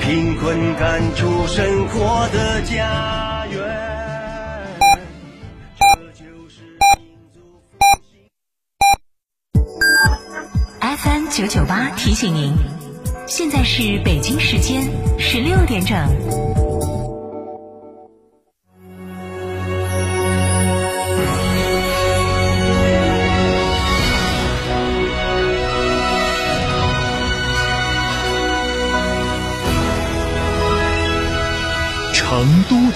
贫困赶出生活的家园。FM 九九八提醒您，现在是北京时间十六点整。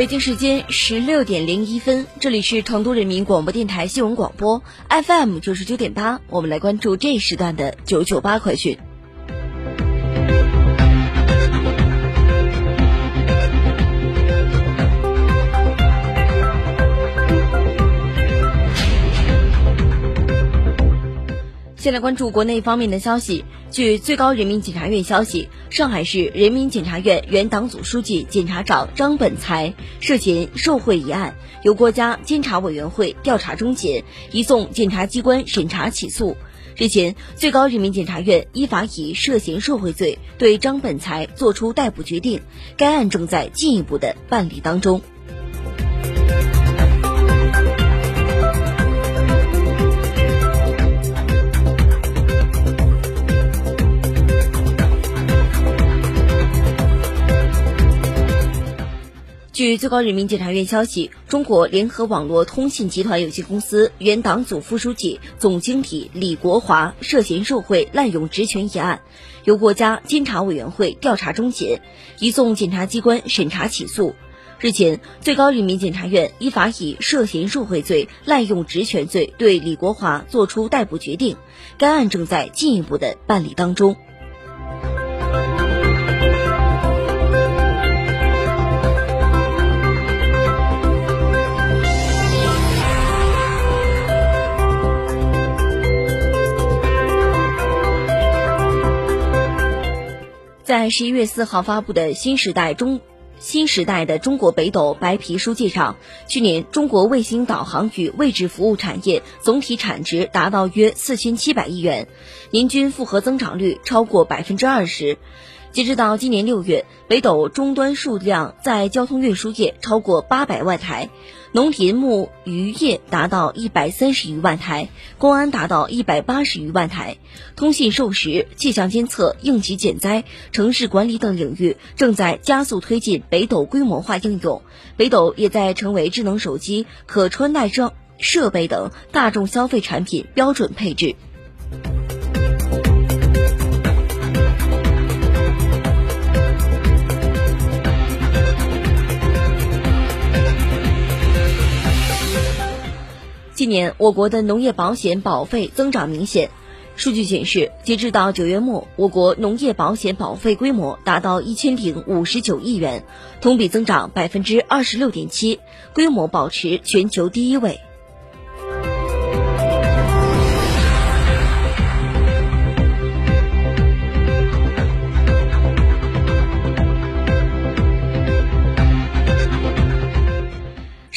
北京时间十六点零一分，这里是成都人民广播电台新闻广播 FM 九十九点八，我们来关注这一时段的九九八快讯。先来关注国内方面的消息。据最高人民检察院消息，上海市人民检察院原党组书记、检察长张本才涉嫌受贿一案，由国家监察委员会调查终结，移送检察机关审查起诉。日前，最高人民检察院依法以涉嫌受贿罪对张本才作出逮捕决定，该案正在进一步的办理当中。据最高人民检察院消息，中国联合网络通信集团有限公司原党组副书记、总经理李国华涉嫌受贿、滥用职权一案，由国家监察委员会调查终结，移送检察机关审查起诉。日前，最高人民检察院依法以涉嫌受贿罪、滥用职权罪对李国华作出逮捕决定，该案正在进一步的办理当中。在十一月四号发布的新时代中新时代的中国北斗白皮书介绍，去年中国卫星导航与位置服务产业总体产值达到约四千七百亿元，年均复合增长率超过百分之二十。截止到今年六月，北斗终端数量在交通运输业超过八百万台。农林牧渔业达到一百三十余万台，公安达到一百八十余万台，通信授时、气象监测、应急减灾、城市管理等领域正在加速推进北斗规模化应用。北斗也在成为智能手机、可穿戴设设备等大众消费产品标准配置。年我国的农业保险保费增长明显，数据显示，截至到九月末，我国农业保险保费规模达到一千零五十九亿元，同比增长百分之二十六点七，规模保持全球第一位。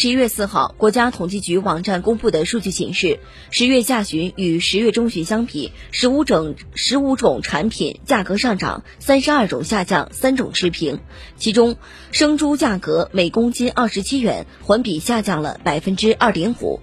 十一月四号，国家统计局网站公布的数据显示，十月下旬与十月中旬相比，十五种十五种产品价格上涨，三十二种下降，三种持平。其中，生猪价格每公斤二十七元，环比下降了百分之二点五。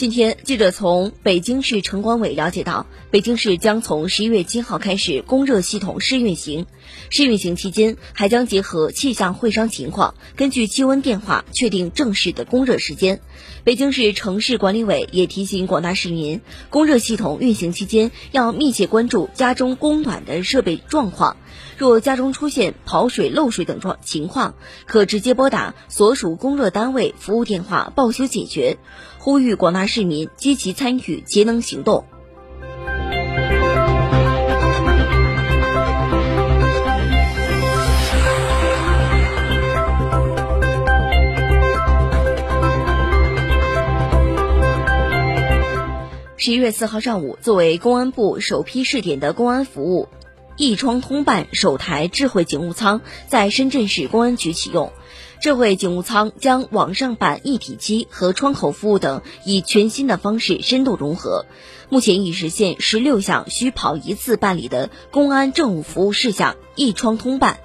今天，记者从北京市城管委了解到，北京市将从十一月七号开始供热系统试运行。试运行期间，还将结合气象会商情况，根据气温变化确定正式的供热时间。北京市城市管理委也提醒广大市民，供热系统运行期间要密切关注家中供暖的设备状况。若家中出现跑水、漏水等状情况，可直接拨打所属供热单位服务电话报修解决。呼吁广大市民积极参与节能行动。十一月四号上午，作为公安部首批试点的公安服务“一窗通办”首台智慧警务舱在深圳市公安局启用。智慧警务舱将网上办一体机和窗口服务等以全新的方式深度融合，目前已实现十六项需跑一次办理的公安政务服务事项一窗通办。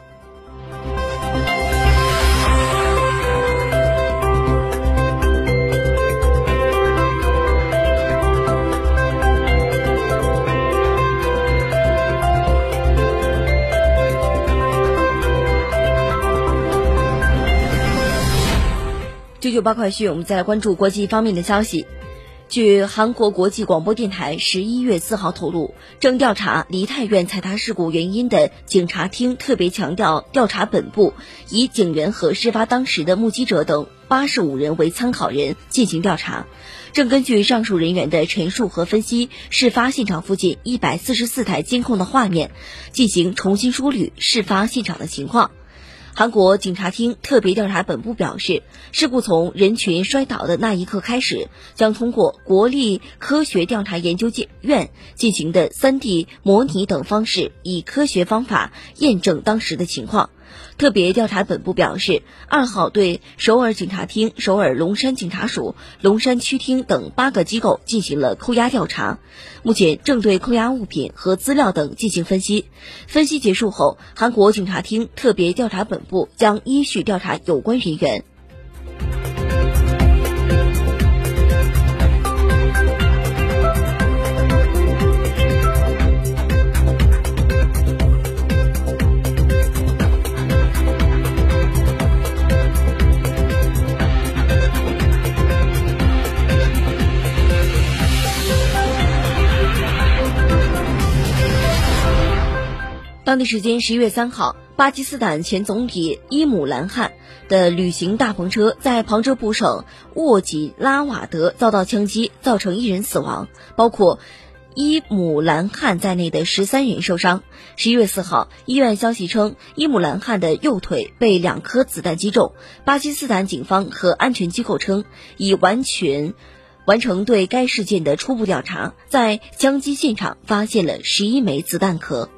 九九八快讯，我们再来关注国际方面的消息。据韩国国际广播电台十一月四号透露，正调查梨泰院踩踏事故原因的警察厅特别强调调查本部以警员和事发当时的目击者等八十五人为参考人进行调查，正根据上述人员的陈述和分析事发现场附近一百四十四台监控的画面，进行重新梳理事发现场的情况。韩国警察厅特别调查本部表示，事故从人群摔倒的那一刻开始，将通过国立科学调查研究院进行的 3D 模拟等方式，以科学方法验证当时的情况。特别调查本部表示，二号对首尔警察厅、首尔龙山警察署、龙山区厅等八个机构进行了扣押调查，目前正对扣押物品和资料等进行分析。分析结束后，韩国警察厅特别调查本部将依序调查有关人员。当地时间十一月三号，巴基斯坦前总理伊姆兰汗的旅行大篷车在旁遮普省沃吉拉瓦德遭到枪击，造成一人死亡，包括伊姆兰汗在内的十三人受伤。十一月四号，医院消息称，伊姆兰汗的右腿被两颗子弹击中。巴基斯坦警方和安全机构称，已完全完成对该事件的初步调查，在枪击现场发现了十一枚子弹壳。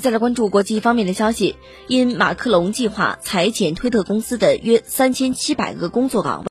再来关注国际方面的消息，因马克龙计划裁减推特公司的约三千七百个工作岗位。